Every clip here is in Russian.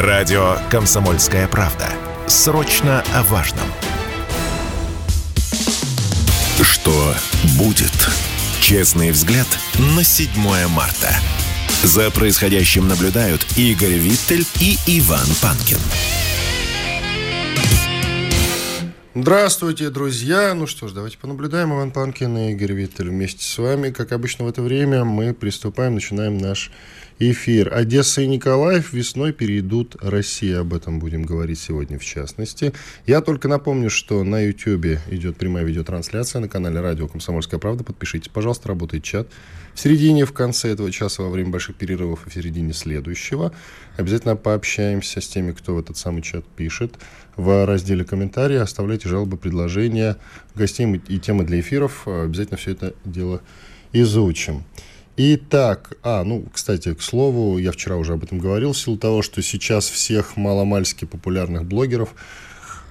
Радио «Комсомольская правда». Срочно о важном. Что будет? Честный взгляд на 7 марта. За происходящим наблюдают Игорь Виттель и Иван Панкин. Здравствуйте, друзья! Ну что ж, давайте понаблюдаем. Иван Панкин и Игорь Виттель вместе с вами. Как обычно в это время мы приступаем, начинаем наш эфир. Одесса и Николаев весной перейдут России. Об этом будем говорить сегодня в частности. Я только напомню, что на YouTube идет прямая видеотрансляция на канале Радио «Комсомольская правда». Подпишитесь, пожалуйста, работает чат. В середине, в конце этого часа, во время больших перерывов и в середине следующего обязательно пообщаемся с теми, кто в этот самый чат пишет. В разделе комментарии оставляйте жалобы, предложения, гостей и темы для эфиров. Обязательно все это дело изучим. Итак, а, ну, кстати, к слову, я вчера уже об этом говорил, в силу того, что сейчас всех маломальски популярных блогеров,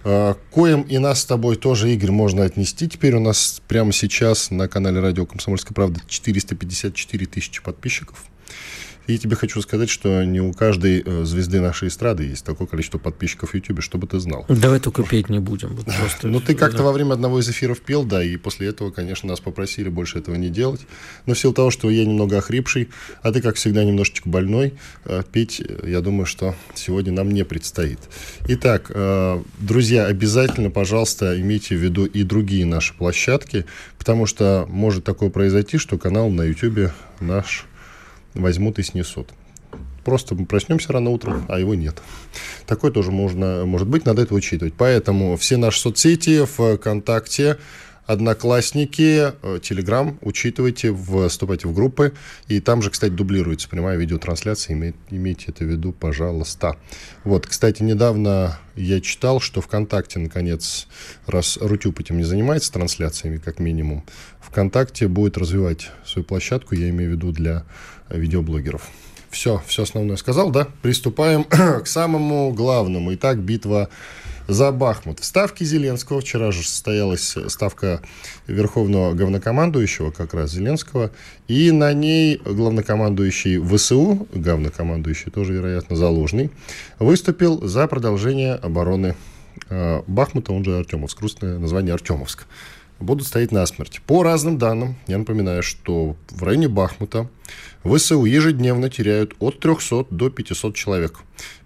э, коим и нас с тобой тоже, Игорь, можно отнести. Теперь у нас прямо сейчас на канале Радио Комсомольская правда 454 тысячи подписчиков. И тебе хочу сказать, что не у каждой э, звезды нашей эстрады есть такое количество подписчиков в Ютубе, чтобы ты знал. Давай только петь не будем. Просто... Ну, ты как-то во время одного из эфиров пел, да, и после этого, конечно, нас попросили больше этого не делать. Но в силу того, что я немного охрипший, а ты, как всегда, немножечко больной, э, петь, э, я думаю, что сегодня нам не предстоит. Итак, друзья, обязательно, пожалуйста, имейте в виду и другие наши площадки, потому что может такое произойти, что канал на Ютубе наш возьмут и снесут. Просто мы проснемся рано утром, а его нет. Такое тоже можно, может быть, надо это учитывать. Поэтому все наши соцсети, ВКонтакте, Одноклассники, э, Телеграм, учитывайте, вступайте в группы. И там же, кстати, дублируется прямая видеотрансляция. Имейте, имейте это в виду, пожалуйста. Вот, кстати, недавно я читал, что ВКонтакте, наконец, раз Рутюб этим не занимается трансляциями, как минимум, ВКонтакте будет развивать свою площадку, я имею в виду для видеоблогеров. Все, все основное сказал, да? Приступаем к самому главному. Итак, битва за Бахмут. В ставке Зеленского, вчера же состоялась ставка верховного главнокомандующего, как раз Зеленского, и на ней главнокомандующий ВСУ, главнокомандующий тоже, вероятно, Залужный, выступил за продолжение обороны э, Бахмута, он же Артемовск, русское название Артемовск будут стоять насмерть. По разным данным, я напоминаю, что в районе Бахмута ВСУ ежедневно теряют от 300 до 500 человек.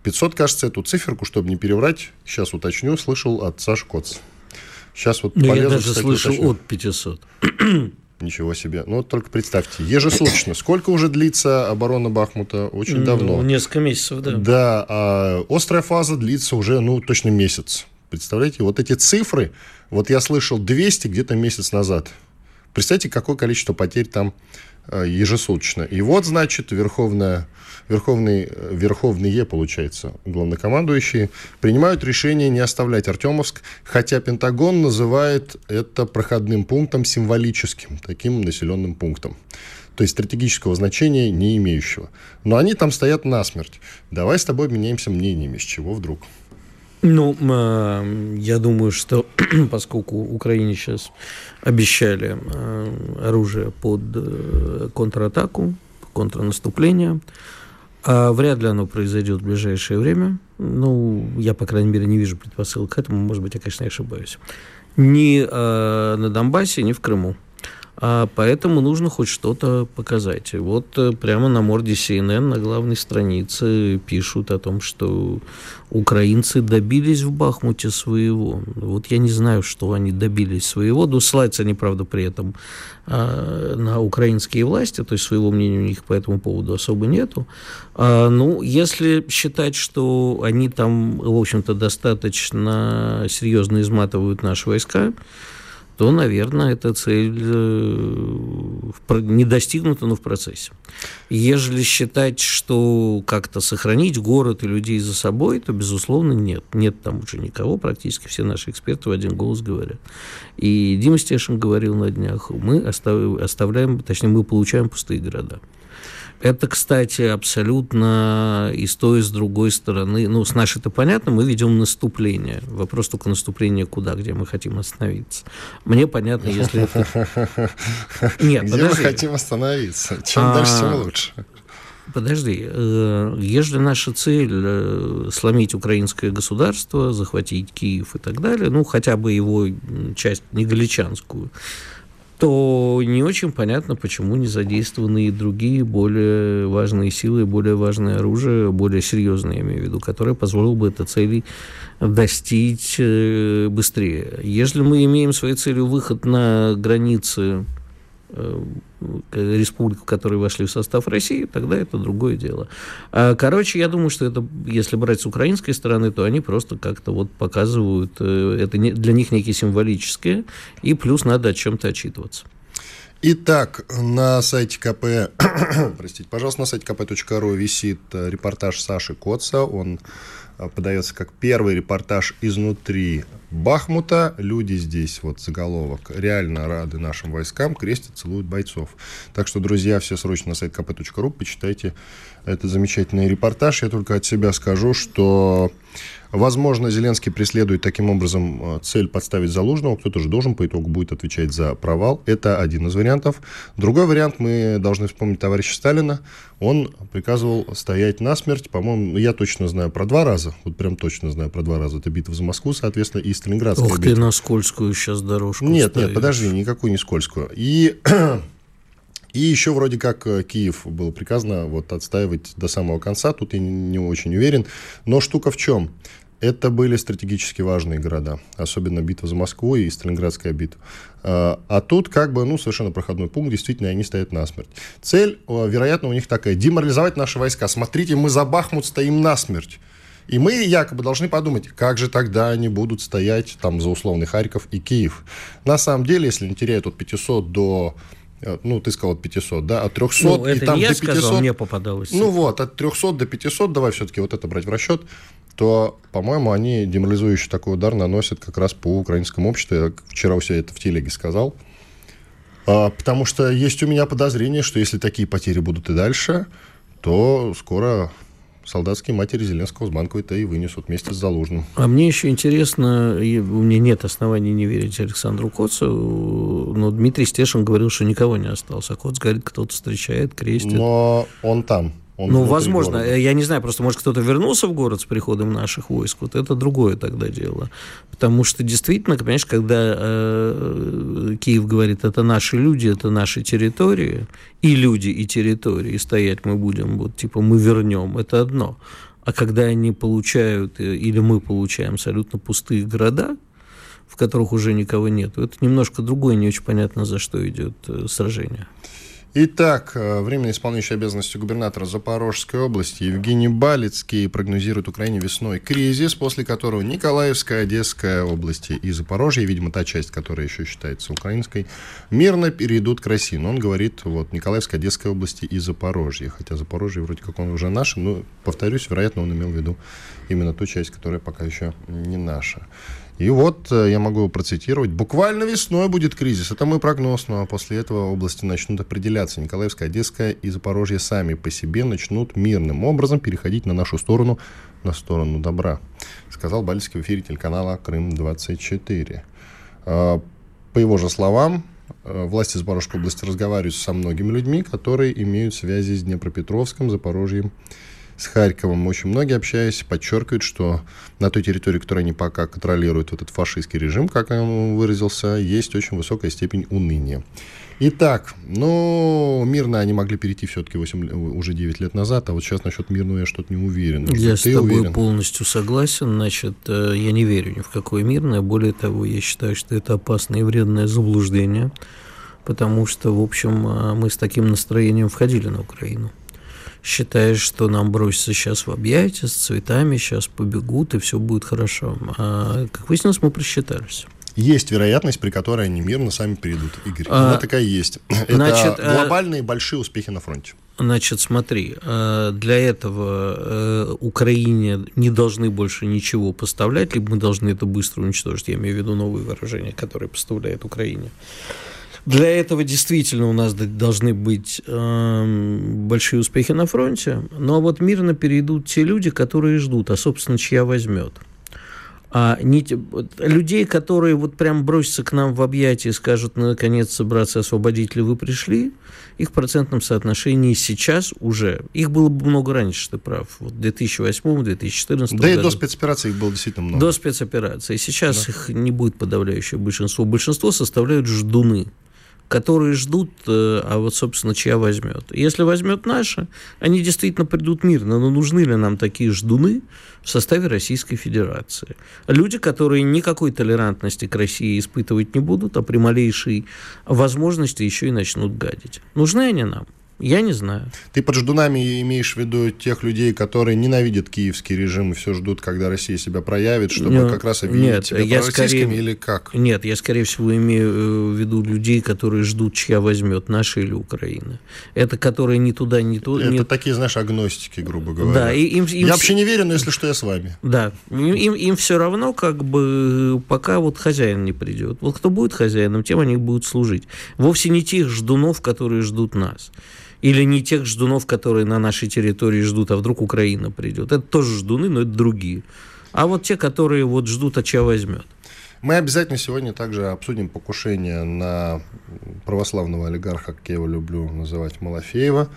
500, кажется, эту циферку, чтобы не переврать, сейчас уточню, слышал от Саши Коц. Сейчас вот Но полезу, я даже кстати, слышал уточню. от 500. Ничего себе. Ну, вот только представьте, ежесуточно. Сколько уже длится оборона Бахмута? Очень ну, давно. Несколько месяцев, да. Да, а острая фаза длится уже, ну, точно месяц. Представляете, вот эти цифры, вот я слышал 200 где-то месяц назад. Представьте, какое количество потерь там э, ежесуточно. И вот, значит, Верховная, Верховный, э, Верховные, получается, главнокомандующие, принимают решение не оставлять Артемовск, хотя Пентагон называет это проходным пунктом символическим, таким населенным пунктом. То есть стратегического значения не имеющего. Но они там стоят насмерть. Давай с тобой обменяемся мнениями, с чего вдруг. Ну, э, я думаю, что поскольку Украине сейчас обещали э, оружие под э, контратаку, контрнаступление, а вряд ли оно произойдет в ближайшее время. Ну, я, по крайней мере, не вижу предпосылок к этому. Может быть, я, конечно, ошибаюсь. Ни на Донбассе, ни в Крыму. А поэтому нужно хоть что-то показать. вот э, прямо на морде CNN на главной странице пишут о том, что украинцы добились в Бахмуте своего. Вот я не знаю, что они добились своего. Но ссылаются они, правда, при этом а, на украинские власти, то есть своего мнения у них по этому поводу особо нету. А, ну, если считать, что они там, в общем-то, достаточно серьезно изматывают наши войска, то, наверное, эта цель э, не достигнута, но в процессе. Ежели считать, что как-то сохранить город и людей за собой, то, безусловно, нет. Нет там уже никого, практически все наши эксперты в один голос говорят. И Дима Стешин говорил на днях, мы оставляем, точнее, мы получаем пустые города. Это, кстати, абсолютно и с той, и с другой стороны. Ну, с нашей это понятно, мы ведем наступление. Вопрос только наступление куда, где мы хотим остановиться. Мне понятно, если это... Нет, Где мы хотим остановиться? Чем дальше, тем лучше. подожди. Э, если наша цель э, сломить украинское государство, захватить Киев и так далее, ну, хотя бы его часть негаличанскую, то не очень понятно, почему не задействованы и другие более важные силы, более важное оружие, более серьезные, я имею в виду, которое позволило бы этой цели достичь э, быстрее. Если мы имеем своей целью выход на границы республик, которые вошли в состав России, тогда это другое дело. А, короче, я думаю, что это, если брать с украинской стороны, то они просто как-то вот показывают, э, это для них некие символические, и плюс надо о чем-то отчитываться. Итак, на сайте КП, простите, пожалуйста, на сайте kp.ru висит э, репортаж Саши Коца. Он подается как первый репортаж изнутри Бахмута. Люди здесь, вот заголовок, реально рады нашим войскам, крестят, целуют бойцов. Так что, друзья, все срочно на сайт kp.ru почитайте этот замечательный репортаж. Я только от себя скажу, что Возможно, Зеленский преследует таким образом э, цель подставить Залужного. Кто-то же должен по итогу будет отвечать за провал. Это один из вариантов. Другой вариант, мы должны вспомнить товарища Сталина. Он приказывал стоять насмерть. По-моему, я точно знаю про два раза. Вот прям точно знаю про два раза. Это битва за Москву, соответственно, и Сталинградская Ох битва. ты на скользкую сейчас дорожку Нет, ставишь. нет, подожди, никакую не скользкую. И и еще вроде как э, Киев было приказано вот отстаивать до самого конца. Тут я не очень уверен. Но штука в чем? Это были стратегически важные города, особенно битва за Москву и Сталинградская битва. А, а тут как бы, ну, совершенно проходной пункт, действительно, они стоят насмерть. Цель, вероятно, у них такая, деморализовать наши войска. Смотрите, мы за Бахмут стоим насмерть. И мы якобы должны подумать, как же тогда они будут стоять там за условный Харьков и Киев. На самом деле, если они теряют от 500 до э, ну, ты сказал от 500, да, от 300 ну, и там не я до 500. Сказал, мне попадалось. Ну вот, от 300 до 500, давай все-таки вот это брать в расчет то, по-моему, они деморализующий такой удар наносят как раз по украинскому обществу. Я вчера у себя это в телеге сказал. А, потому что есть у меня подозрение, что если такие потери будут и дальше, то скоро солдатские матери Зеленского с банковой-то и вынесут вместе с Залужным. А мне еще интересно, у меня нет оснований не верить Александру Коцу, но Дмитрий Стешин говорил, что никого не осталось. А Коц говорит, кто-то встречает, крестит. Но он там. Он ну, возможно, города. я не знаю, просто может кто-то вернулся в город с приходом наших войск, вот это другое тогда дело. Потому что действительно, понимаешь, когда э, Киев говорит, это наши люди, это наши территории, и люди, и территории, и стоять мы будем, вот типа мы вернем, это одно. А когда они получают, э, или мы получаем абсолютно пустые города, в которых уже никого нет, это немножко другое, не очень понятно, за что идет э, сражение. Итак, э, временно исполняющий обязанности губернатора Запорожской области Евгений Балицкий прогнозирует Украине весной кризис, после которого Николаевская, Одесская области и Запорожье, видимо, та часть, которая еще считается украинской, мирно перейдут к России. Но он говорит, вот, Николаевская, Одесская области и Запорожье. Хотя Запорожье вроде как он уже наш, но, повторюсь, вероятно, он имел в виду именно ту часть, которая пока еще не наша. И вот э, я могу процитировать. Буквально весной будет кризис. Это мой прогноз. Ну а после этого области начнут определяться. Николаевская, Одесская и Запорожье сами по себе начнут мирным образом переходить на нашу сторону, на сторону добра. Сказал Бальский в эфире телеканала «Крым-24». А, по его же словам, э, власти Запорожской области разговаривают со многими людьми, которые имеют связи с Днепропетровском, Запорожьем с Харьковом очень многие, общаясь, подчеркивают, что на той территории, которую они пока контролируют, вот этот фашистский режим, как он выразился, есть очень высокая степень уныния. Итак, ну, мирно они могли перейти все-таки 8, уже 9 лет назад, а вот сейчас насчет мирного я что-то не уверен. Я с тобой уверен? полностью согласен. Значит, э, я не верю ни в какое мирное. Более того, я считаю, что это опасное и вредное заблуждение, потому что, в общем, э, мы с таким настроением входили на Украину считаешь, что нам бросятся сейчас в объятия с цветами, сейчас побегут, и все будет хорошо. А, как выяснилось, мы просчитались. Есть вероятность, при которой они мирно сами перейдут, Игорь. А, Она такая есть. Значит, Это глобальные а, большие успехи на фронте. Значит, смотри, а, для этого э, Украине не должны больше ничего поставлять, либо мы должны это быстро уничтожить. Я имею в виду новые вооружения, которые поставляет Украине. Для этого действительно у нас должны быть э, большие успехи на фронте, но вот мирно перейдут те люди, которые ждут, а, собственно, чья возьмет. А не, людей, которые вот прям бросятся к нам в объятия и скажут, «Ну, наконец, братцы освободители, вы пришли, их в процентном соотношении сейчас уже, их было бы много раньше, ты прав, вот 2008-2014 Да году. и до спецоперации их было действительно много. До спецоперации. Сейчас да. их не будет подавляющее большинство. Большинство составляют ждуны которые ждут, э, а вот, собственно, чья возьмет. Если возьмет наша, они действительно придут мирно, но нужны ли нам такие ждуны в составе Российской Федерации? Люди, которые никакой толерантности к России испытывать не будут, а при малейшей возможности еще и начнут гадить. Нужны они нам? Я не знаю. Ты под ждунами имеешь в виду тех людей, которые ненавидят киевский режим и все ждут, когда Россия себя проявит, чтобы ну, как раз обвинить нет, тебя я скорее, или как? Нет, я скорее всего имею э, в виду людей, которые ждут, чья возьмет, наша или Украина. Это которые ни туда, ни туда. Это не... такие, знаешь, агностики, грубо говоря. Да, и им, им... Я вообще не верю, но если что, я с вами. Да, им, им, им все равно, как бы, пока вот хозяин не придет. Вот кто будет хозяином, тем они будут служить. Вовсе не тех ждунов, которые ждут нас. Или не тех ждунов, которые на нашей территории ждут, а вдруг Украина придет. Это тоже ждуны, но это другие. А вот те, которые вот ждут, а чья возьмет. Мы обязательно сегодня также обсудим покушение на православного олигарха, как я его люблю называть, Малафеева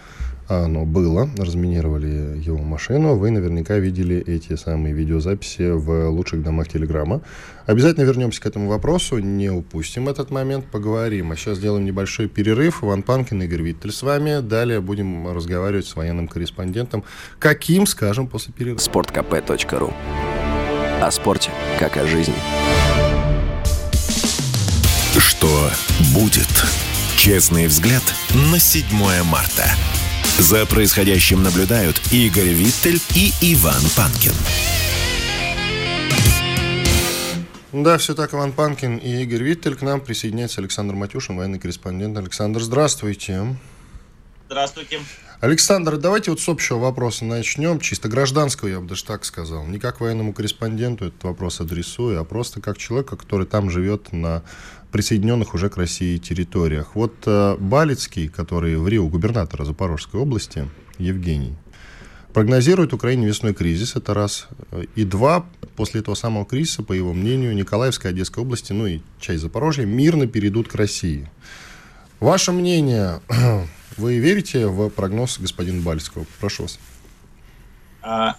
оно было, разминировали его машину. Вы наверняка видели эти самые видеозаписи в лучших домах Телеграма. Обязательно вернемся к этому вопросу, не упустим этот момент, поговорим. А сейчас сделаем небольшой перерыв. Иван Панкин, Игорь Виттель с вами. Далее будем разговаривать с военным корреспондентом. Каким, скажем, после перерыва. sportkp.ru О спорте, как о жизни. Что будет? Честный взгляд на 7 марта. За происходящим наблюдают Игорь Виттель и Иван Панкин. Да, все так, Иван Панкин и Игорь Виттель. К нам присоединяется Александр Матюшин, военный корреспондент. Александр, здравствуйте. Здравствуйте. Александр, давайте вот с общего вопроса начнем, чисто гражданского, я бы даже так сказал. Не как военному корреспонденту этот вопрос адресую, а просто как человека, который там живет на присоединенных уже к России территориях. Вот э, Балицкий, который в Рио губернатора Запорожской области, Евгений, прогнозирует Украине весной кризис, это раз. И два, после этого самого кризиса, по его мнению, Николаевская, Одесская области, ну и часть Запорожья, мирно перейдут к России. Ваше мнение, вы верите в прогноз господина Бальского? Прошу вас. А,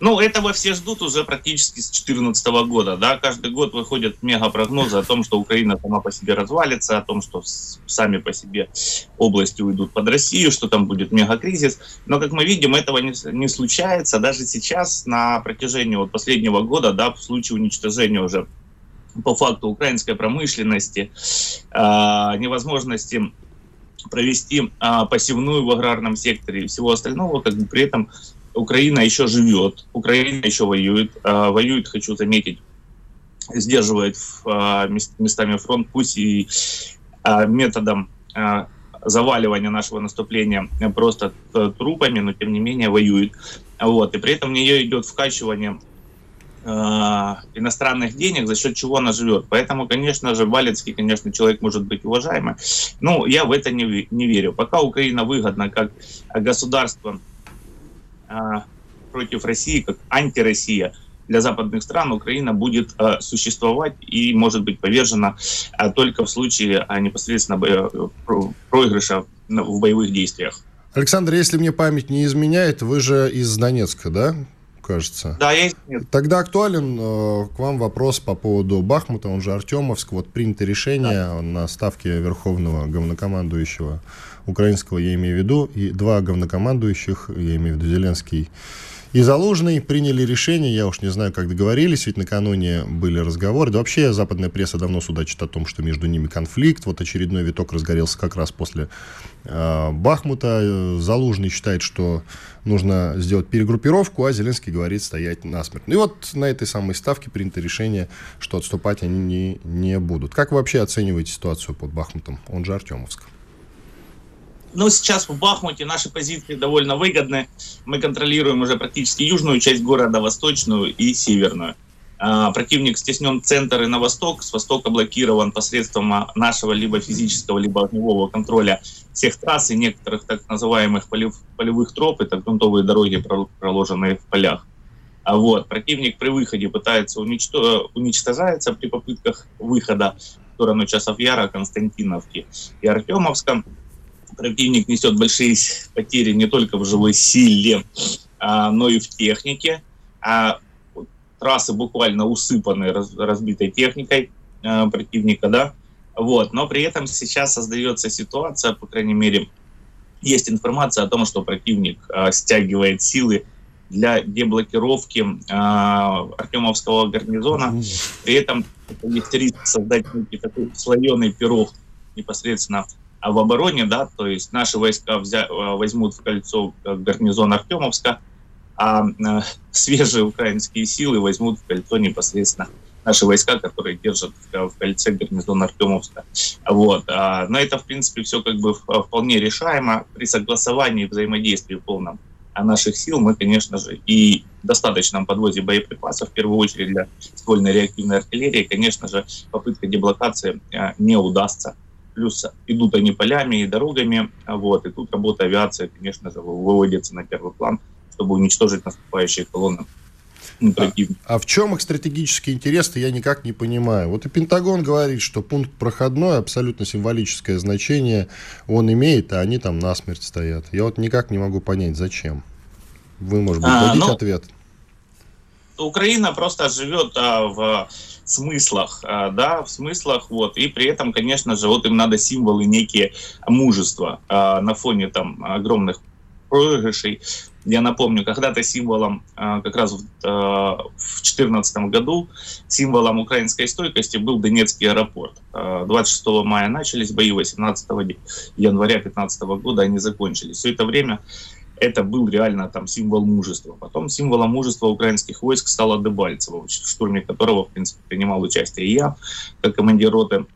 ну, этого все ждут уже практически с 2014 года. Да? Каждый год выходят мегапрогнозы о том, что Украина сама по себе развалится, о том, что сами по себе области уйдут под Россию, что там будет мегакризис. Но, как мы видим, этого не, не случается. Даже сейчас, на протяжении вот последнего года, да, в случае уничтожения уже по факту украинской промышленности, э, невозможности провести э, посевную в аграрном секторе и всего остального, как бы при этом Украина еще живет, Украина еще воюет. А, воюет, хочу заметить, сдерживает а, местами фронт, пусть и а, методом заваливания нашего наступления просто трупами, но тем не менее воюет. Вот. И при этом в нее идет вкачивание иностранных денег, за счет чего она живет. Поэтому, конечно же, Валецкий, конечно, человек может быть уважаемый. Но я в это не, не верю. Пока Украина выгодна как государство а, против России, как антироссия для западных стран, Украина будет а, существовать и может быть повержена а, только в случае непосредственно проигрыша в боевых действиях. Александр, если мне память не изменяет, вы же из Донецка, да? Кажется. Да, я Тогда актуален э, к вам вопрос по поводу Бахмута, он же Артемовск. Вот принято решение да. на ставке Верховного главнокомандующего украинского, я имею в виду, и два главнокомандующих, я имею в виду Зеленский и Залужный приняли решение, я уж не знаю, как договорились, ведь накануне были разговоры. Да вообще западная пресса давно судачит о том, что между ними конфликт. Вот очередной виток разгорелся как раз после э, Бахмута. Залужный считает, что нужно сделать перегруппировку, а Зеленский говорит стоять насмерть. И вот на этой самой ставке принято решение, что отступать они не, не будут. Как вы вообще оцениваете ситуацию под Бахмутом? Он же Артемовск. Ну, сейчас в Бахмуте наши позиции довольно выгодны. Мы контролируем уже практически южную часть города, восточную и северную. А, противник стеснен центр и на восток. С востока блокирован посредством нашего либо физического, либо огневого контроля всех трасс и некоторых так называемых полев, полевых троп. Это грунтовые дороги, проложенные в полях. А вот, противник при выходе пытается уничтожить, уничтожается при попытках выхода в сторону Часов Яра, Константиновки и Артемовска. Противник несет большие потери не только в живой силе, а, но и в технике. А трассы буквально усыпаны раз, разбитой техникой а, противника, да. Вот. Но при этом сейчас создается ситуация, по крайней мере, есть информация о том, что противник э, стягивает силы для деблокировки э, Артемовского гарнизона. При этом есть риск создать некий такой слоеный пирог непосредственно в обороне, да, то есть наши войска взя, возьмут в кольцо гарнизон Артемовска, а э, свежие украинские силы возьмут в кольцо непосредственно наши войска, которые держат в кольце гарнизон Артемовска. Вот. А, но это, в принципе, все как бы вполне решаемо при согласовании и взаимодействии полном наших сил мы, конечно же, и достаточном подвозе боеприпасов, в первую очередь для ствольной реактивной артиллерии, конечно же, попытка деблокации а, не удастся. Плюс идут они полями и дорогами, вот, и тут работа авиации, конечно же, выводится на первый план, чтобы уничтожить наступающие колонны а, а в чем их стратегический интерес, я никак не понимаю. Вот и Пентагон говорит, что пункт проходной, абсолютно символическое значение он имеет, а они там насмерть стоят. Я вот никак не могу понять, зачем. Вы, может быть, а, дадите ну, ответ? Украина просто живет а, в смыслах, а, да, в смыслах, вот, и при этом, конечно же, вот им надо символы некие мужества а, на фоне там огромных проигрышей. Я напомню, когда-то символом, а, как раз в 2014 а, году, символом украинской стойкости был Донецкий аэропорт. 26 а, мая начались бои, 18 января 2015 года они закончились. Все это время это был реально там символ мужества. Потом символом мужества украинских войск стало Дебальцево, в штурме которого, в принципе, принимал участие и я, как командир роты.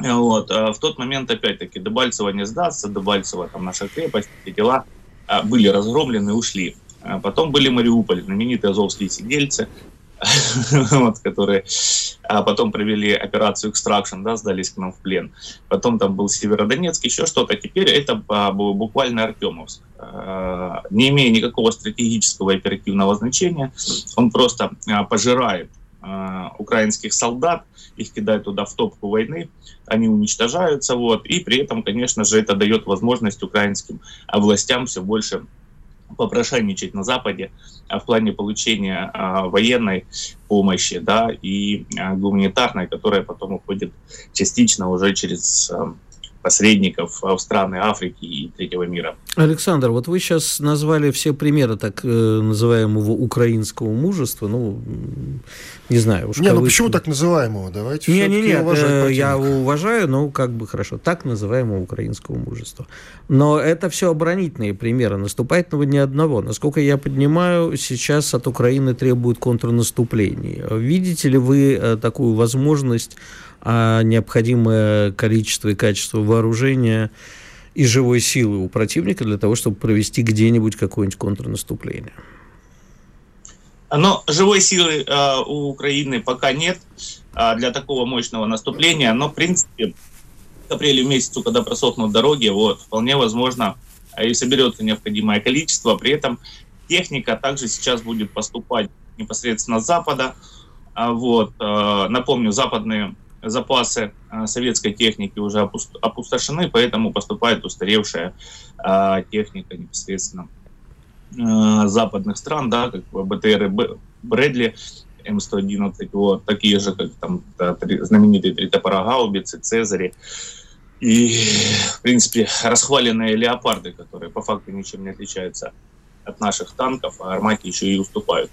Вот. А в тот момент, опять-таки, Дебальцево не сдастся, Дебальцево там наша крепость, эти дела – а, были разгромлены, ушли. А потом были Мариуполь, знаменитые азовские сидельцы, вот, которые а потом провели операцию Extraction, да, сдались к нам в плен. Потом там был Северодонецк, еще что-то. Теперь это а, буквально Артемовск. А, не имея никакого стратегического оперативного значения, он просто пожирает украинских солдат, их кидают туда в топку войны, они уничтожаются, вот, и при этом, конечно же, это дает возможность украинским властям все больше попрошайничать на Западе в плане получения а, военной помощи да, и а, гуманитарной, которая потом уходит частично уже через а, посредников в страны Африки и третьего мира. Александр, вот вы сейчас назвали все примеры так э, называемого украинского мужества, ну, не знаю. Уж не, ну почему так называемого? Давайте не, не, не, э, я уважаю, но как бы хорошо, так называемого украинского мужества. Но это все оборонительные примеры, наступательного ни одного. Насколько я понимаю, сейчас от Украины требуют контрнаступлений. Видите ли вы э, такую возможность а необходимое количество и качество вооружения и живой силы у противника для того, чтобы провести где-нибудь какое-нибудь контрнаступление? Но живой силы э, у Украины пока нет э, для такого мощного наступления, но в принципе к апрелю месяцу, когда просохнут дороги, вот, вполне возможно и соберется необходимое количество. При этом техника также сейчас будет поступать непосредственно с запада. А вот, э, напомню, западные запасы э, советской техники уже опустошены, поэтому поступает устаревшая э, техника непосредственно э, западных стран, да, как БТР Брэдли, М111, вот, такие же, как там знаменитые три топора гаубицы, Цезари, и, в принципе, расхваленные леопарды, которые по факту ничем не отличаются от наших танков, а армате еще и уступают.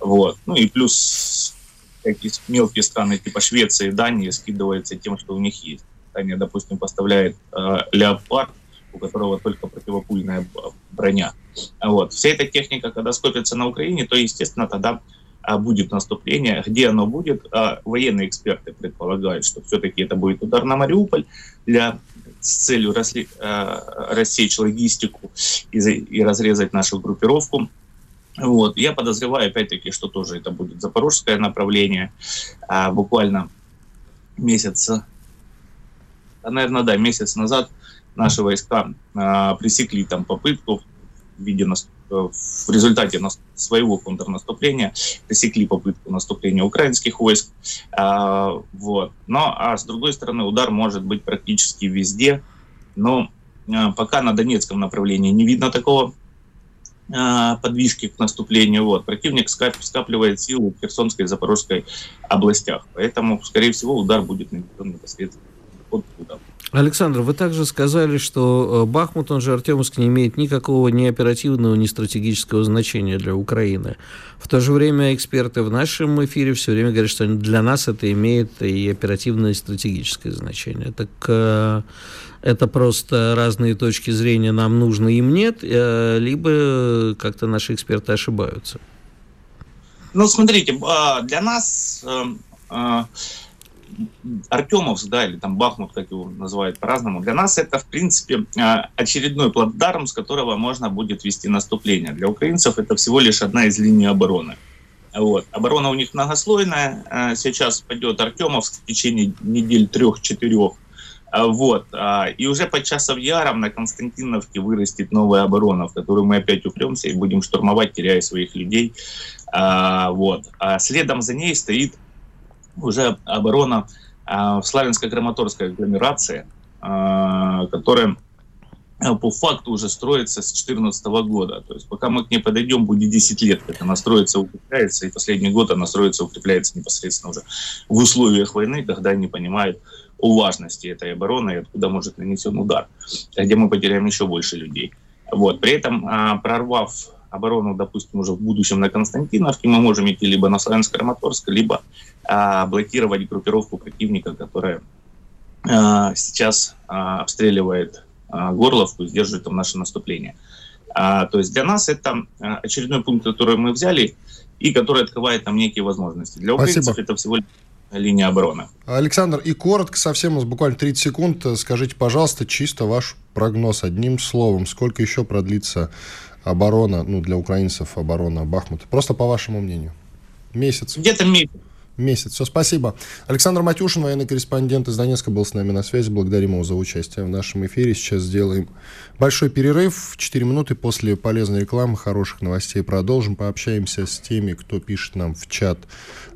Вот. Ну и плюс какие мелкие страны типа Швеции и Дании скидываются тем, что у них есть. Дания, допустим, поставляет э, леопард, у которого только противопульная броня. Вот. Вся эта техника, когда скопится на Украине, то, естественно, тогда а, будет наступление. Где оно будет? А, военные эксперты предполагают, что все-таки это будет удар на Мариуполь для, с целью рассечь логистику и, и разрезать нашу группировку. Вот. Я подозреваю, опять-таки, что тоже это будет запорожское направление. А, буквально месяц, а, наверное, да, месяц назад наши войска а, пресекли там попытку в, виде, в результате своего контрнаступления досекли попытку наступления украинских войск. Вот. Но, а с другой стороны, удар может быть практически везде. Но пока на Донецком направлении не видно такого а, подвижки к наступлению. Вот. Противник скапливает силы в Херсонской и Запорожской областях. Поэтому, скорее всего, удар будет нанесен непосредственно под туда. Александр, вы также сказали, что э, Бахмут, он же Артемовск, не имеет никакого ни оперативного, ни стратегического значения для Украины. В то же время эксперты в нашем эфире все время говорят, что для нас это имеет и оперативное, и стратегическое значение. Так э, это просто разные точки зрения, нам нужно, им нет, э, либо как-то наши эксперты ошибаются? Ну, смотрите, а, для нас Артемовск, да, или там Бахмут, как его называют по-разному, для нас это, в принципе, а, очередной плацдарм, с которого можно будет вести наступление. Для украинцев это всего лишь одна из линий обороны. Вот. Оборона у них многослойная. А, сейчас пойдет Артемовск в течение недель трех-четырех. А, вот. И уже под часов яром на Константиновке вырастет новая оборона, в которую мы опять упремся и будем штурмовать, теряя своих людей. Вот. А следом за ней стоит уже оборона а, в Славянско-Краматорской агломерации, а, которая а, по факту уже строится с 2014 года. То есть пока мы к ней подойдем, будет 10 лет, как она строится, укрепляется, и последний год она строится, укрепляется непосредственно уже в условиях войны, когда они понимают о важности этой обороны и откуда может нанесен удар, где мы потеряем еще больше людей. Вот. При этом, прорвав оборону, допустим, уже в будущем на Константиновке, мы можем идти либо на Славянск-Краматорск, либо а, блокировать группировку противника, которая а, сейчас а, обстреливает а, Горловку и сдерживает там наше наступление. А, то есть для нас это очередной пункт, который мы взяли и который открывает нам некие возможности. Для украинцев Спасибо. это всего лишь линия обороны. Александр, и коротко, совсем у нас буквально 30 секунд, скажите, пожалуйста, чисто ваш прогноз одним словом, сколько еще продлится оборона, ну, для украинцев оборона Бахмута? Просто по вашему мнению. Месяц? Где-то месяц. Месяц. Все, спасибо. Александр Матюшин, военный корреспондент из Донецка, был с нами на связи. Благодарим его за участие в нашем эфире. Сейчас сделаем большой перерыв. Четыре минуты после полезной рекламы, хороших новостей продолжим. Пообщаемся с теми, кто пишет нам в чат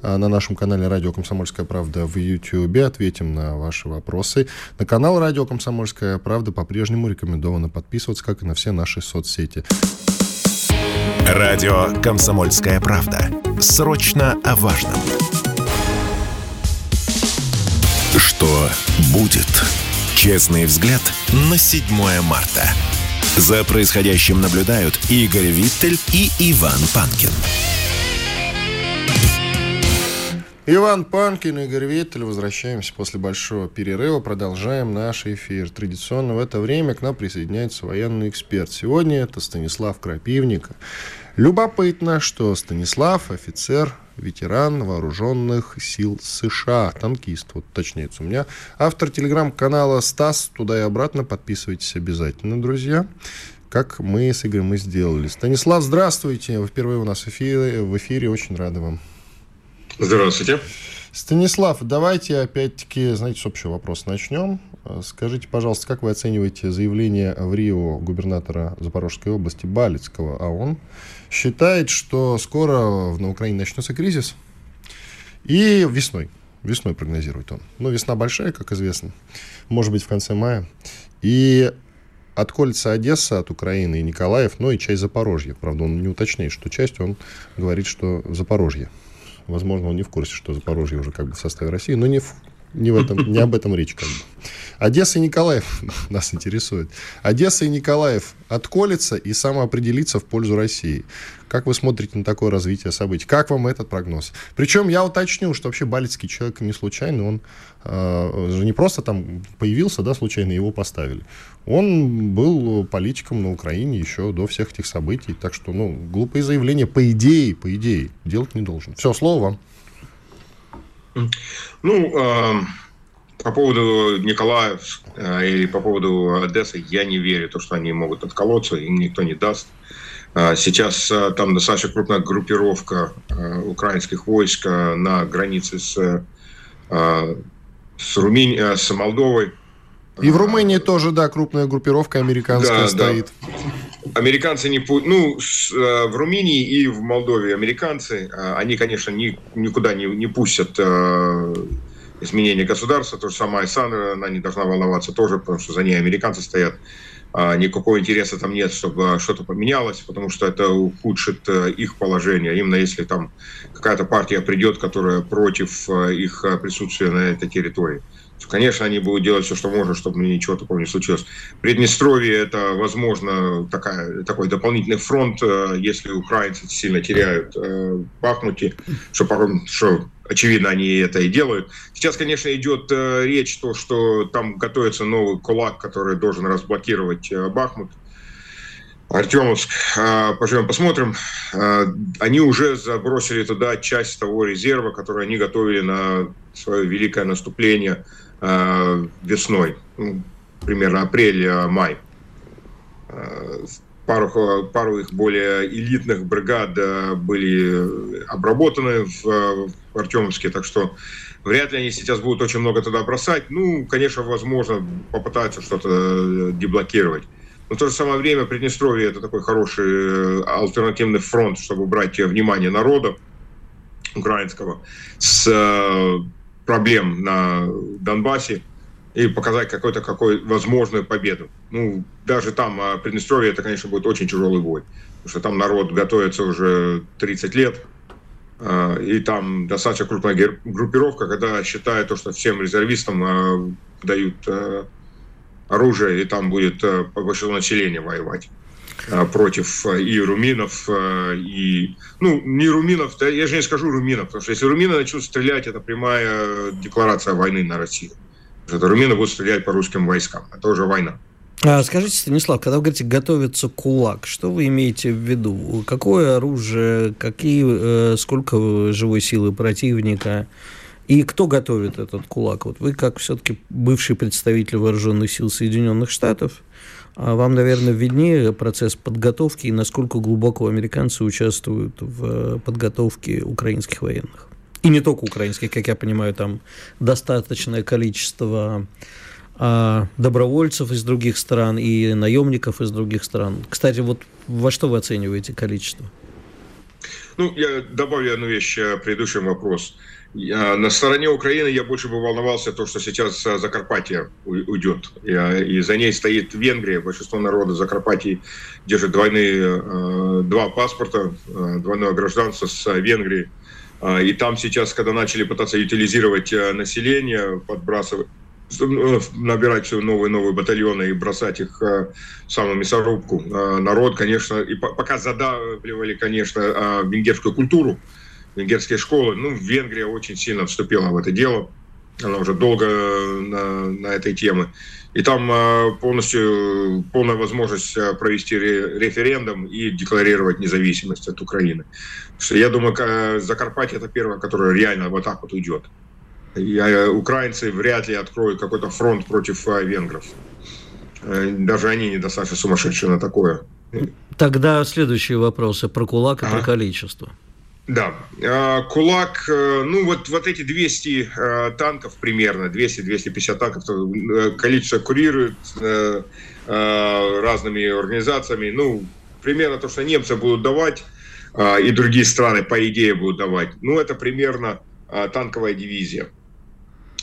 а, на нашем канале «Радио Комсомольская правда» в YouTube. Ответим на ваши вопросы. На канал «Радио Комсомольская правда» по-прежнему рекомендовано подписываться, как и на все наши соцсети. Радио «Комсомольская правда». Срочно о важном. Что будет? Честный взгляд на 7 марта. За происходящим наблюдают Игорь Виттель и Иван Панкин. Иван Панкин, Игорь Виттель. Возвращаемся после большого перерыва. Продолжаем наш эфир. Традиционно в это время к нам присоединяется военный эксперт. Сегодня это Станислав Крапивник. Любопытно, что Станислав офицер ветеран вооруженных сил США, танкист, вот точнее у меня. Автор телеграм-канала Стас, туда и обратно, подписывайтесь обязательно, друзья как мы с Игорем мы сделали. Станислав, здравствуйте. Вы впервые у нас в эфире, в эфире. Очень рады вам. Здравствуйте. Станислав, давайте опять-таки, знаете, с общего вопроса начнем. Скажите, пожалуйста, как вы оцениваете заявление в Рио губернатора Запорожской области Балицкого, а он считает, что скоро на Украине начнется кризис. И весной. Весной прогнозирует он. Ну, весна большая, как известно. Может быть, в конце мая. И отколется Одесса от Украины и Николаев, но и часть Запорожья. Правда, он не уточняет, что часть, он говорит, что Запорожье. Возможно, он не в курсе, что Запорожье уже как бы в составе России, но не в, не, в этом, не об этом речь как бы. Одесса и Николаев нас интересует. Одесса и Николаев отколется и самоопределится в пользу России. Как вы смотрите на такое развитие событий? Как вам этот прогноз? Причем я уточню, что вообще Балицкий человек не случайный, он э, же не просто там появился, да, случайно его поставили. Он был политиком на Украине еще до всех этих событий, так что, ну, глупые заявления по идее, по идее, делать не должен. Все, слово вам. Ну, э, по поводу Николаев э, и по поводу Одессы я не верю, то, что они могут отколоться, им никто не даст. Э, сейчас э, там достаточно крупная группировка э, украинских войск э, на границе с, э, с, Румыни... Э, с Молдовой. И в Румынии тоже, да, крупная группировка американская да, стоит. Да. Американцы не... Ну, в Румынии и в Молдове американцы, они, конечно, ни, никуда не, не пустят изменения государства. То же самое Сандра, она не должна волноваться тоже, потому что за ней американцы стоят. А, никакого интереса там нет, чтобы что-то поменялось, потому что это ухудшит э, их положение. Именно если там какая-то партия придет, которая против э, их э, присутствия на этой территории. Конечно, они будут делать все, что можно, чтобы ничего такого не случилось. Приднестровье – это, возможно, такая, такой дополнительный фронт, если украинцы сильно теряют Бахмуте, что, что очевидно, они это и делают. Сейчас, конечно, идет э, речь, то, что там готовится новый кулак, который должен разблокировать э, Бахмут. Артемовск. Э, поживем, посмотрим. Э, они уже забросили туда часть того резерва, который они готовили на свое великое наступление э, весной. Ну, примерно апрель-май. Э, пару, пару их более элитных бригад э, были обработаны в, в Артемовске, так что вряд ли они сейчас будут очень много туда бросать. Ну, конечно, возможно, попытаются что-то э, деблокировать. Но в то же самое время Приднестровье – это такой хороший э, альтернативный фронт, чтобы брать внимание народа украинского с проблем на Донбассе и показать какой-то какой возможную победу. Ну, даже там, а Приднестровье, это, конечно, будет очень тяжелый бой. Потому что там народ готовится уже 30 лет, а, и там достаточно крупная группировка, когда считают то, что всем резервистам а, дают оружие, и там будет большое население воевать против и руминов, и... Ну, не руминов, я же не скажу руминов, потому что если румины начнут стрелять, это прямая декларация войны на Россию что румыны будут стрелять по русским войскам. Это уже война. А скажите, Станислав, когда вы говорите «готовится кулак», что вы имеете в виду? Какое оружие, какие, э, сколько живой силы противника? И кто готовит этот кулак? Вот вы, как все-таки бывший представитель вооруженных сил Соединенных Штатов, вам, наверное, виднее процесс подготовки и насколько глубоко американцы участвуют в подготовке украинских военных. И не только украинских, как я понимаю, там достаточное количество а, добровольцев из других стран и наемников из других стран. Кстати, вот во что вы оцениваете количество? Ну, я добавлю одну вещь э, предыдущий вопрос. Я, на стороне Украины я больше бы волновался то, что сейчас э, Закарпатье уйдет. И, и за ней стоит Венгрия. Большинство народа Закарпатье держит двойные, э, два паспорта, двойное гражданство с Венгрией. И там сейчас, когда начали пытаться утилизировать э, население, подбрасывать набирать все новые новые батальоны и бросать их в самую мясорубку. А, народ, конечно, и пока задавливали, конечно, венгерскую культуру, венгерские школы. Ну, Венгрия очень сильно вступила в это дело. Она уже долго на, на этой теме. И там полностью полная возможность провести референдум и декларировать независимость от Украины. Что я думаю, Закарпатье это первое, которое реально вот так вот уйдет. И э, украинцы вряд ли откроют какой-то фронт против э, венгров. Э, даже они недостаточно сумасшедшие на такое. Тогда следующие вопросы про кулак и ага. про количество. Да, кулак, ну вот, вот эти 200 танков примерно, 200-250 танков, количество курируют разными организациями, ну, примерно то, что немцы будут давать, а, и другие страны, по идее, будут давать. Ну, это примерно а, танковая дивизия.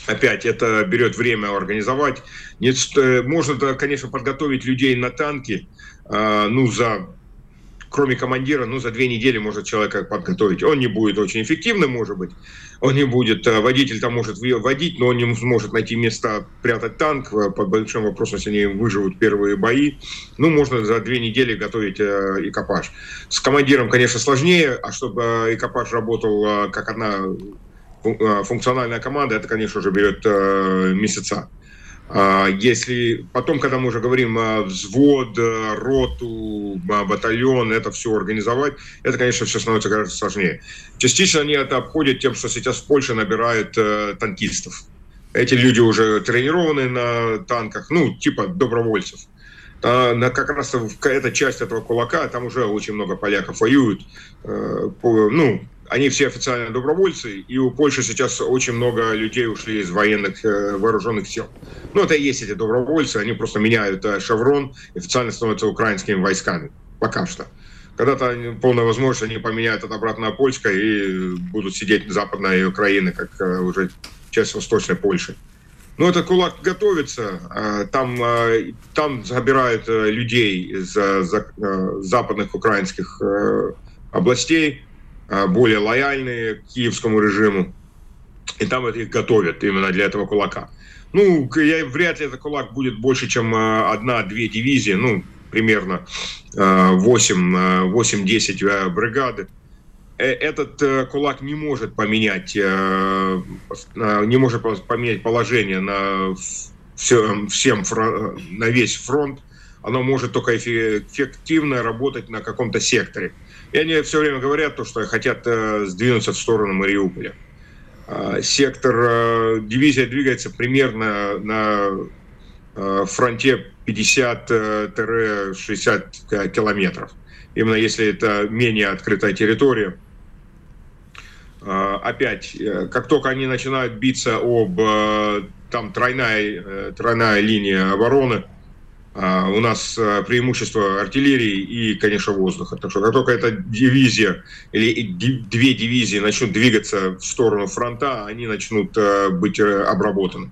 Опять, это берет время организовать. Нет, можно, конечно, подготовить людей на танки, а, ну, за кроме командира, ну, за две недели может человека подготовить. Он не будет очень эффективным, может быть. Он не будет, э, водитель там может водить, но он не сможет найти места прятать танк. Э, под большим вопросом, если они выживут первые бои. Ну, можно за две недели готовить э, экипаж. С командиром, конечно, сложнее, а чтобы экипаж работал как одна функциональная команда, это, конечно же, берет месяца. А, если потом, когда мы уже говорим взвод, роту, батальон, это все организовать, это, конечно, все становится гораздо сложнее. Частично они это обходят тем, что сейчас набирают э, танкистов. Эти люди уже тренированы на танках, ну, типа добровольцев. А, на как раз эта часть этого кулака, там уже очень много поляков воюют. Э, ну, они все официально добровольцы, и у Польши сейчас очень много людей ушли из военных э, вооруженных сил. Ну, это и есть эти добровольцы, они просто меняют э, шеврон официально становятся украинскими войсками. Пока что. Когда-то полная возможность, они поменяют это обратно на польское и будут сидеть западная Украина, как э, уже часть восточной Польши. Но этот кулак готовится. А, там, а, там забирают э, людей из э, западных украинских областей, более лояльные к киевскому режиму. И там их готовят именно для этого кулака. Ну, я, вряд ли этот кулак будет больше, чем одна-две дивизии. Ну, примерно 8-10 э, э, бригады. Э, этот кулак не может поменять, не может поменять положение на, всем, на весь фронт. Оно может только эффективно работать на каком-то секторе. И они все время говорят, то, что хотят сдвинуться в сторону Мариуполя. Сектор, дивизия двигается примерно на фронте 50-60 километров. Именно если это менее открытая территория. А, опять, э, как только они начинают биться об э, там тройная, э, тройная линия обороны, а, у нас преимущество артиллерии и, конечно, воздуха. Так что как только эта дивизия или две дивизии начнут двигаться в сторону фронта, они начнут быть обработаны.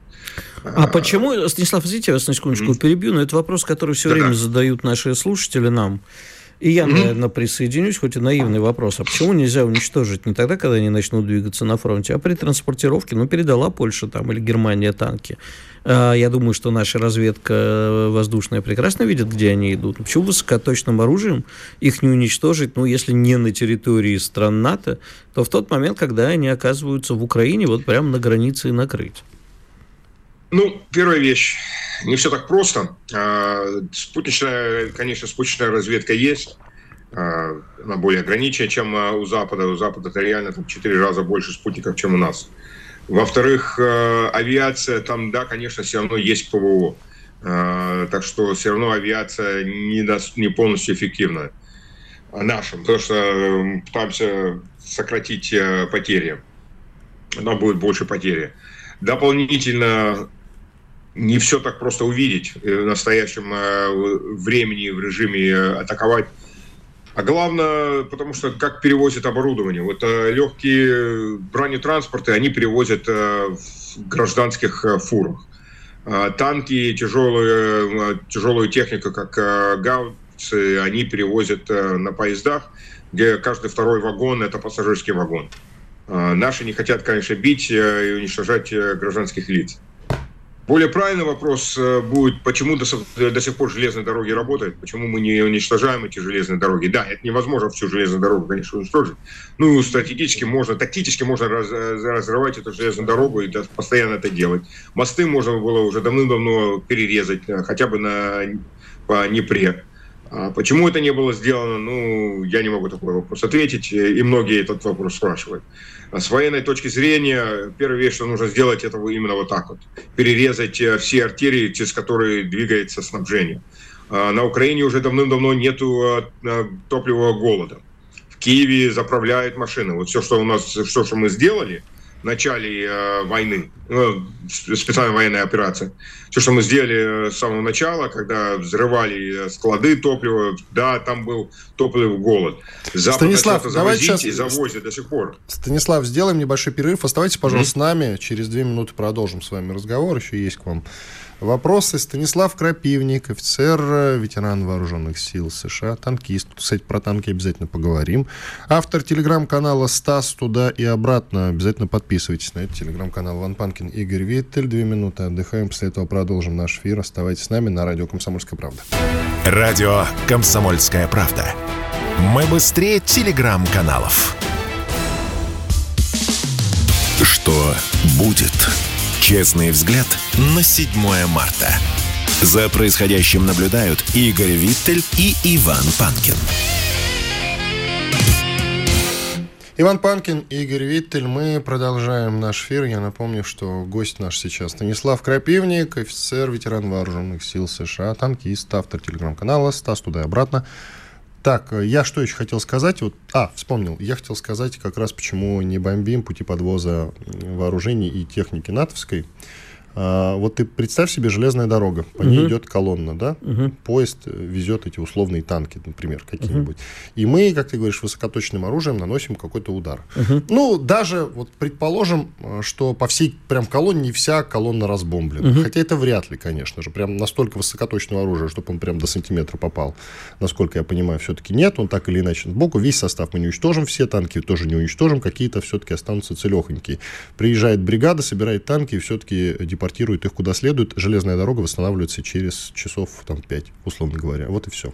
А почему, Станислав, извините, я вас на секундочку mm-hmm. перебью, но это вопрос, который все да, время задают наши слушатели нам. И я, наверное, присоединюсь, хоть и наивный вопрос. А почему нельзя уничтожить не тогда, когда они начнут двигаться на фронте, а при транспортировке? Ну, передала Польша там или Германия танки. А, я думаю, что наша разведка воздушная прекрасно видит, где они идут. Почему высокоточным оружием их не уничтожить, ну, если не на территории стран НАТО, то в тот момент, когда они оказываются в Украине, вот прямо на границе и накрыть? Ну, первая вещь. Не все так просто. А, спутничная, конечно, спутничная разведка есть. А, она более ограниченная, чем а, у Запада. У Запада это реально там, 4 раза больше спутников, чем у нас. Во-вторых, авиация там, да, конечно, все равно есть ПВО. Так что все равно авиация не, не полностью эффективна нашим, потому что пытаемся сократить э, потери. Она будет больше потери. Дополнительно не все так просто увидеть в настоящем э, времени, в режиме э, атаковать. А главное, потому что как перевозят оборудование. Вот э, легкие бронетранспорты, они перевозят в гражданских фурах. А танки, тяжелые, тяжелую технику, как гаубицы, они перевозят на поездах, где каждый второй вагон – это пассажирский вагон. А наши не хотят, конечно, бить и уничтожать гражданских лиц. Более правильный вопрос э, будет, почему до, до сих пор железные дороги работают, почему мы не уничтожаем эти железные дороги. Да, это невозможно всю железную дорогу, конечно, уничтожить. Ну, стратегически можно, тактически можно раз, э, разрывать эту железную дорогу и постоянно это делать. Мосты можно было уже давным-давно перерезать, э, хотя бы на, по Днепре. А почему это не было сделано, ну, я не могу такой вопрос ответить, и многие этот вопрос спрашивают. А с военной точки зрения, первая вещь, что нужно сделать, это именно вот так вот. Перерезать э, все артерии, через которые двигается снабжение. А на Украине уже давным-давно нету э, топливного голода. В Киеве заправляют машины. Вот все, что у нас, все, что мы сделали – начале э, войны, ну, специальная военная операция. Все, что мы сделали э, с самого начала, когда взрывали э, склады топлива, да, там был топливный голод. Запад Станислав, давайте сейчас... и завозят до сих пор. Станислав, сделаем небольшой перерыв. Оставайтесь, пожалуйста, mm-hmm. с нами. Через две минуты продолжим с вами разговор. Еще есть к вам Вопросы. Станислав Крапивник, офицер, ветеран вооруженных сил США, танкист. Кстати, про танки обязательно поговорим. Автор телеграм-канала «Стас туда и обратно». Обязательно подписывайтесь на этот телеграм-канал. Ван Панкин, Игорь Виттель. Две минуты отдыхаем. После этого продолжим наш эфир. Оставайтесь с нами на радио «Комсомольская правда». Радио «Комсомольская правда». Мы быстрее телеграм-каналов. Что будет? Честный взгляд на 7 марта. За происходящим наблюдают Игорь Виттель и Иван Панкин. Иван Панкин, Игорь Виттель. Мы продолжаем наш эфир. Я напомню, что гость наш сейчас Станислав Крапивник, офицер, ветеран вооруженных сил США, танкист, автор телеграм-канала «Стас туда и обратно». Так, э, я что еще хотел сказать? Вот, а, вспомнил. Я хотел сказать как раз, почему не бомбим пути подвоза вооружений и техники натовской. А, вот ты представь себе железная дорога, по ней угу. идет колонна, да? Угу. Поезд э, везет эти условные танки, например, какие-нибудь. Угу. И мы, как ты говоришь, высокоточным оружием наносим какой-то удар. Угу. Ну, даже вот предположим, э, что по всей прям колонне не вся колонна разбомблена. Угу. Хотя это вряд ли, конечно же. Прям настолько высокоточного оружия, чтобы он прям до сантиметра попал. Насколько я понимаю, все-таки нет. Он так или иначе сбоку. Весь состав мы не уничтожим, все танки тоже не уничтожим. Какие-то все-таки останутся целехонькие. Приезжает бригада, собирает танки и все-таки депортирует их куда следует. Железная дорога восстанавливается через часов там, 5, условно говоря. Вот и все.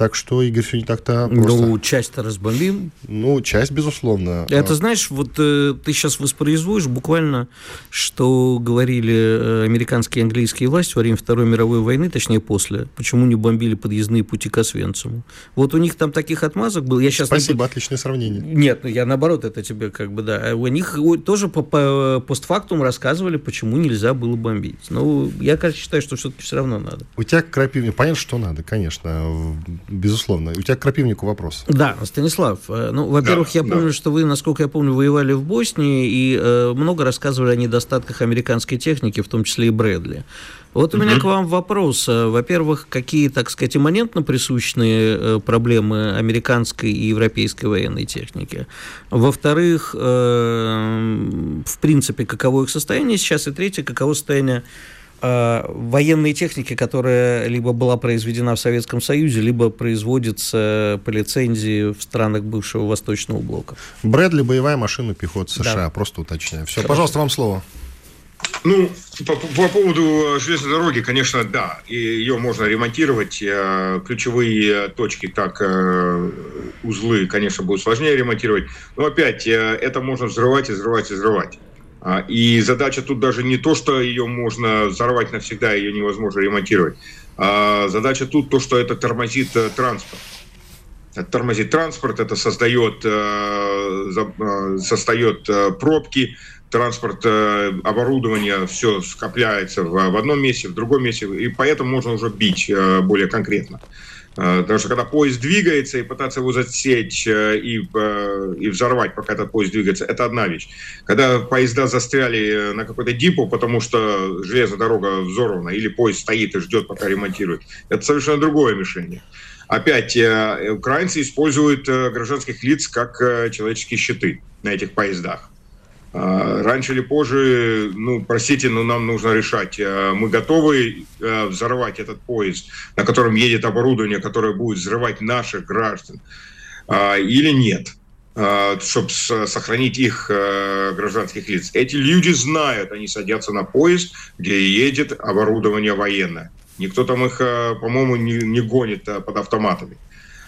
Так что, Игорь, все не так-то просто. Ну, часть-то разбомбим. Ну, часть, безусловно. Это, знаешь, вот э, ты сейчас воспроизводишь буквально, что говорили э, американские и английские власти во время Второй мировой войны, точнее, после. Почему не бомбили подъездные пути к Освенциму. Вот у них там таких отмазок было. Я сейчас Спасибо, не... отличное сравнение. Нет, ну я наоборот, это тебе как бы, да. У них тоже по, по постфактум рассказывали, почему нельзя было бомбить. Ну, я, кажется, считаю, что все-таки все равно надо. У тебя крапивник, понятно, что надо, конечно безусловно. У тебя к Крапивнику вопрос. Да, Станислав, э, ну, во-первых, да, я помню, да. что вы, насколько я помню, воевали в Боснии и э, много рассказывали о недостатках американской техники, в том числе и Брэдли. Вот у меня к вам вопрос. Э, во-первых, какие, так сказать, имманентно присущные э, проблемы американской и европейской военной техники? Во-вторых, в принципе, каково их состояние сейчас? И третье, каково состояние военной техники, которая либо была произведена в Советском Союзе, либо производится по лицензии в странах бывшего Восточного блока. Брэдли боевая машина пехоты США, да. просто уточняю. Все, Хорошо. пожалуйста, вам слово. Ну, по, по поводу железной дороги, конечно, да, и ее можно ремонтировать. Э, ключевые точки, как э, узлы, конечно, будут сложнее ремонтировать. Но опять, э, это можно взрывать и взрывать и взрывать. А, и задача тут даже не то, что ее можно взорвать навсегда, ее невозможно ремонтировать. А задача тут то, что это тормозит э, транспорт. Это тормозит транспорт, это создает, э, э, создает пробки, транспорт, оборудование, все скопляется в одном месте, в другом месте, и поэтому можно уже бить более конкретно. Э, потому что когда поезд двигается, и пытаться его засечь э, и, э, и взорвать, пока этот поезд двигается, это одна вещь. Когда поезда застряли на какой-то дипу, потому что железная дорога взорвана, или поезд стоит и ждет, пока ремонтируют, это совершенно другое мишение. Опять, украинцы используют гражданских лиц как человеческие щиты на этих поездах. А, раньше или позже, ну, простите, но нам нужно решать, а, мы готовы а, взорвать этот поезд, на котором едет оборудование, которое будет взрывать наших граждан, или нет, чтобы сохранить их гражданских лиц. Эти люди знают, они садятся на поезд, где едет оборудование военное. Никто там их, по-моему, не, не гонит под автоматами.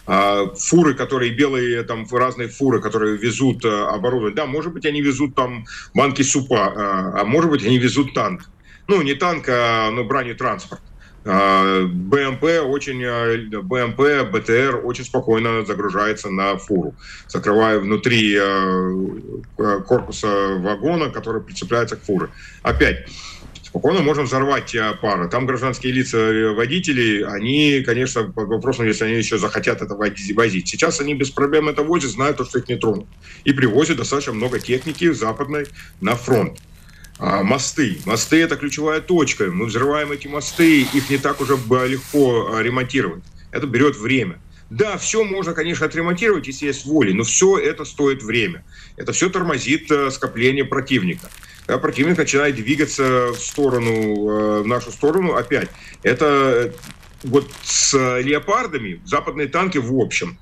А, фуры, которые белые, там разные фуры, которые везут э, оборудование. Да, может быть, они везут там банки супа, а, а может быть, они везут танк. Ну, не танк, а ну, бронетранспорт. А, БМП очень, э, БМП, БТР очень спокойно загружается на фуру, закрывая внутри э, корпуса вагона, который прицепляется к фуре. Опять, спокойно можно взорвать э, пары. Там гражданские лица э, водителей, они, конечно, под вопросом, если они еще захотят это возить. Сейчас они без проблем это возят, знают, что их не тронут. И привозят достаточно много техники западной на фронт. А, мосты. Мосты – это ключевая точка. Мы взрываем эти мосты, их не так уже легко а, ремонтировать. Это берет время. Да, все можно, конечно, отремонтировать, если есть воля, но все это стоит время. Это все тормозит э, скопление противника когда противник начинает двигаться в сторону, э, в нашу сторону опять. Это э, вот с леопардами западные танки в общем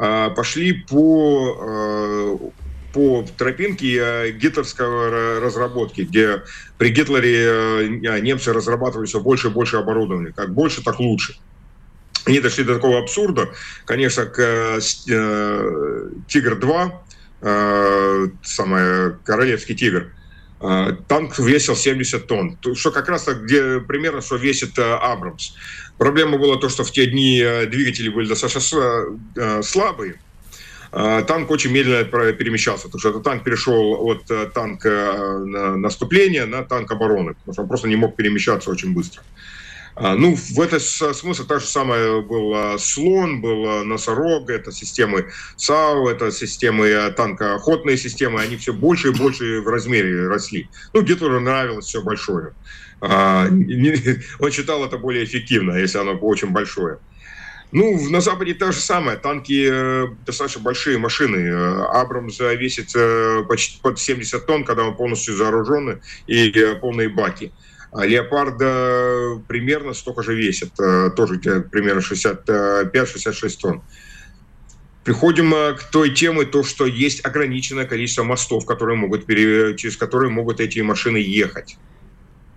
э, пошли по по тропинке гитлеровской разработки, где при Гитлере немцы разрабатывали все больше и больше оборудования. Как больше, так лучше. Они дошли до такого абсурда, конечно, к Тигр-2, самый Королевский Тигр, а, танк весил 70 тонн, что как раз где примерно, что весит э, Абрамс. Проблема была то, что в те дни э, двигатели были достаточно э, слабые, танк очень медленно перемещался, потому что этот танк перешел от танка наступления на танк обороны, потому что он просто не мог перемещаться очень быстро. Ну, в этом смысле та же самая был а, слон, был а, носорог, это системы САУ, это системы танкоохотные системы, они все больше и больше в размере росли. Ну, Гитлеру нравилось все большое. Он считал это более эффективно, если оно очень большое. Ну, на Западе то же самое. Танки э, достаточно большие машины. Э, Абрамс весит э, почти под 70 тонн, когда он полностью заоружен и полные баки. А Леопарда примерно столько же весит, тоже примерно 65-66 тонн. Приходим к той теме, то, что есть ограниченное количество мостов, которые могут, через которые могут эти машины ехать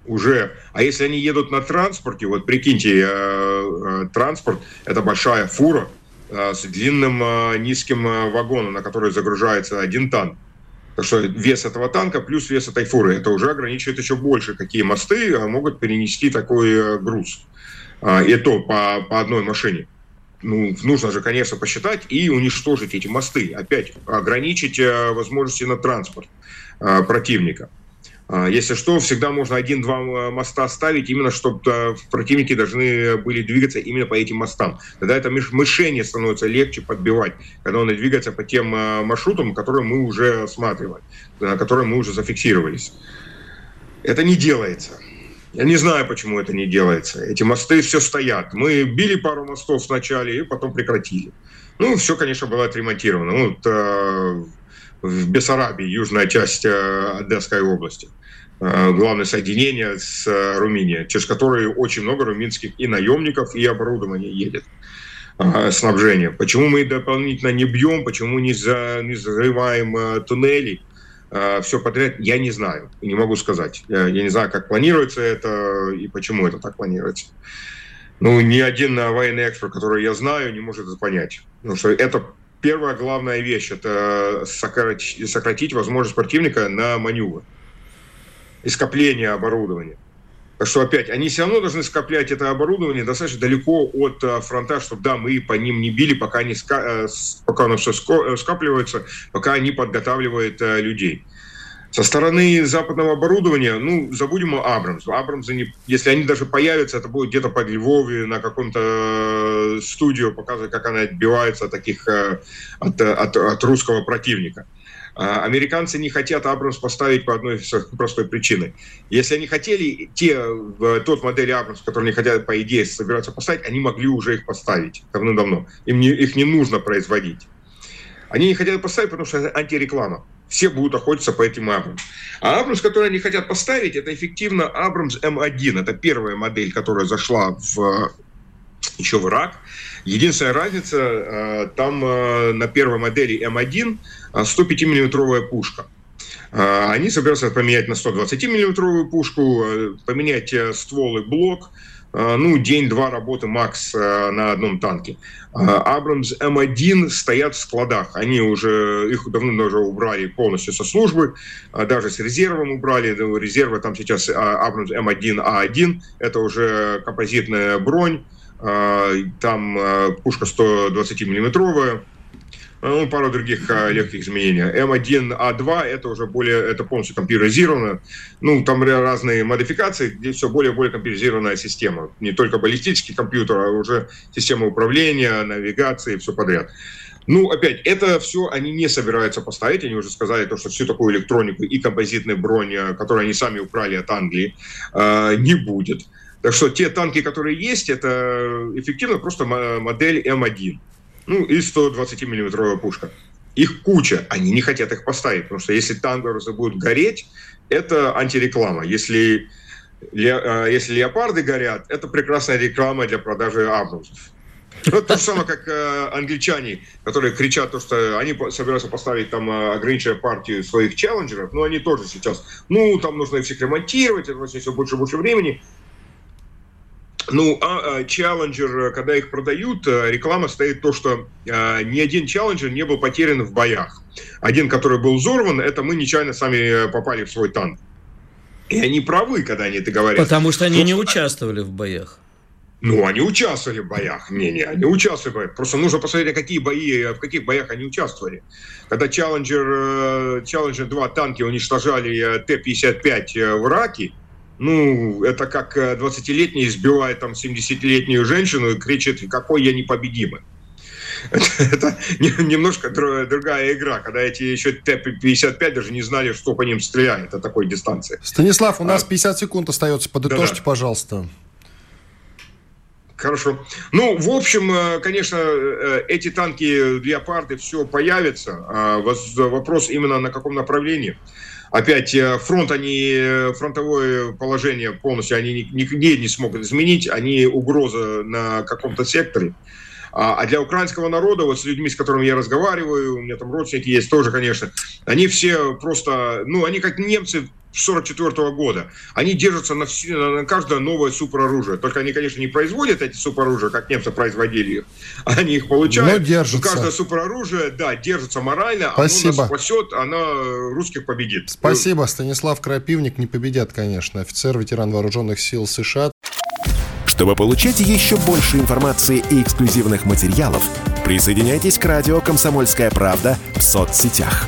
уже. А если они едут на транспорте, вот прикиньте, э, э, транспорт – это большая фура э, с длинным э, низким э, вагоном, на который загружается один танк. Так что вес этого танка плюс вес этой фуры, это уже ограничивает еще больше, какие мосты э, могут перенести такой э, груз. Э, и то по, по одной машине. Ну, нужно же, конечно, посчитать и уничтожить эти мосты. Опять ограничить э, возможности на транспорт э, противника. А, если что, всегда можно один-два э, моста ставить, именно чтобы э, противники должны были двигаться именно по этим мостам. Тогда это мышение становится легче подбивать, когда он двигается по тем э, маршрутам, которые мы уже осматривали, которые мы уже зафиксировались. Это не делается. Я не знаю, почему это не делается. Эти мосты все стоят. Мы били пару мостов вначале и потом прекратили. Ну, все, конечно, было отремонтировано. Вот, в Бессарабии, южная часть э, Одесской области. Э, главное соединение с э, Румынией, через которое очень много румынских и наемников, и оборудования едет снабжение. Почему мы дополнительно не бьем, почему не, за, не взрываем туннели, все подряд, я не знаю, не могу сказать. Я, не знаю, как планируется это и почему это так планируется. Ну, ни один военный эксперт, который я знаю, не может это понять. Потому что это первая главная вещь – это сократить, сократить возможность противника на маневр и скопление оборудования. Так что опять, они все равно должны скоплять это оборудование достаточно далеко от э, фронта, чтобы, да, мы по ним не били, пока, они, э, пока оно все э, скапливается, пока они подготавливают людей. Со стороны западного оборудования, ну, забудем о Абрамс. Абрамс, если они даже появятся, это будет где-то под Львове, на каком-то э, студию, показывать, как она отбивается от таких, э, от, от, от русского противника. А американцы не хотят Абрамс поставить по одной простой причине. Если они хотели те, тот модель Абрамс, который они хотят, по идее, собираться поставить, они могли уже их поставить давно-давно. Им не, их не нужно производить. Они не хотят поставить, потому что это антиреклама все будут охотиться по этим Абрамс. А Абрамс, который они хотят поставить, это эффективно Абрамс М1. Это первая модель, которая зашла в, еще в Ирак. Единственная разница, э, там э, на первой модели М1 105-миллиметровая пушка. Э, они собираются поменять на 120-миллиметровую пушку, поменять ствол и блок – ну, день-два работы макс э, на одном танке. Абрамс М1 стоят в складах. Они уже, их давно уже убрали полностью со службы, э, даже с резервом убрали. Резервы там сейчас Абрамс М1А1, это уже композитная бронь, там пушка 120-миллиметровая, ну, пару других а, легких изменений. М1А2 это уже более, это полностью компьютеризировано. Ну, там разные модификации, где все более более компьютеризированная система. Не только баллистический компьютер, а уже система управления, навигации, все подряд. Ну, опять, это все они не собираются поставить. Они уже сказали, то, что всю такую электронику и композитную бронь, а, которую они сами украли от Англии, а, не будет. Так что те танки, которые есть, это эффективно просто модель М1 ну и 120-миллиметровая пушка. Их куча, они не хотят их поставить, потому что если танкеры будут гореть, это антиреклама. Если, э, если леопарды горят, это прекрасная реклама для продажи абрамсов. Ну, то же самое, как э, англичане, которые кричат, то, что они собираются поставить там э, ограниченную партию своих челленджеров, но они тоже сейчас, ну, там нужно их всех ремонтировать, это все больше и больше времени. Ну, а, а Challenger, когда их продают, э, реклама стоит то, что а, ни один Challenger не был потерян в боях. Один, который был взорван, это мы нечаянно сами попали в свой танк. И они правы, когда они это говорят. Потому что они не участвовали в боях. Ну, они участвовали в боях. Не-не, они участвовали в боях. Просто нужно посмотреть, какие бои, в каких боях они участвовали. Когда Challenger, э, Challenger 2 танки уничтожали э, Т-55 в Ираке, ну, это как 20-летний избивает там 70-летнюю женщину и кричит, какой я непобедимый. Это немножко другая игра, когда эти еще Т-55 даже не знали, что по ним стреляет от такой дистанции. Станислав, у нас 50 а. секунд остается. Подытожьте, пожалуйста. Хорошо. Ну, в общем, э, конечно, э, эти танки «Леопарды» все появятся. А вопрос именно на каком направлении. Опять э, фронт, они, фронтовое положение полностью они нигде не смогут изменить. Они угроза на каком-то секторе. А, а для украинского народа, вот с людьми, с которыми я разговариваю, у меня там родственники есть тоже, конечно, они все просто, ну, они как немцы 44 -го года. Они держатся на, все, на каждое новое супероружие. Только они, конечно, не производят эти супероружия, как немцы производили их. Они их получают. Но держатся. каждое супероружие, да, держится морально. Спасибо. Оно нас спасет, оно русских победит. Спасибо. Станислав Крапивник не победят, конечно. Офицер, ветеран вооруженных сил США. Чтобы получать еще больше информации и эксклюзивных материалов, присоединяйтесь к радио «Комсомольская правда» в соцсетях.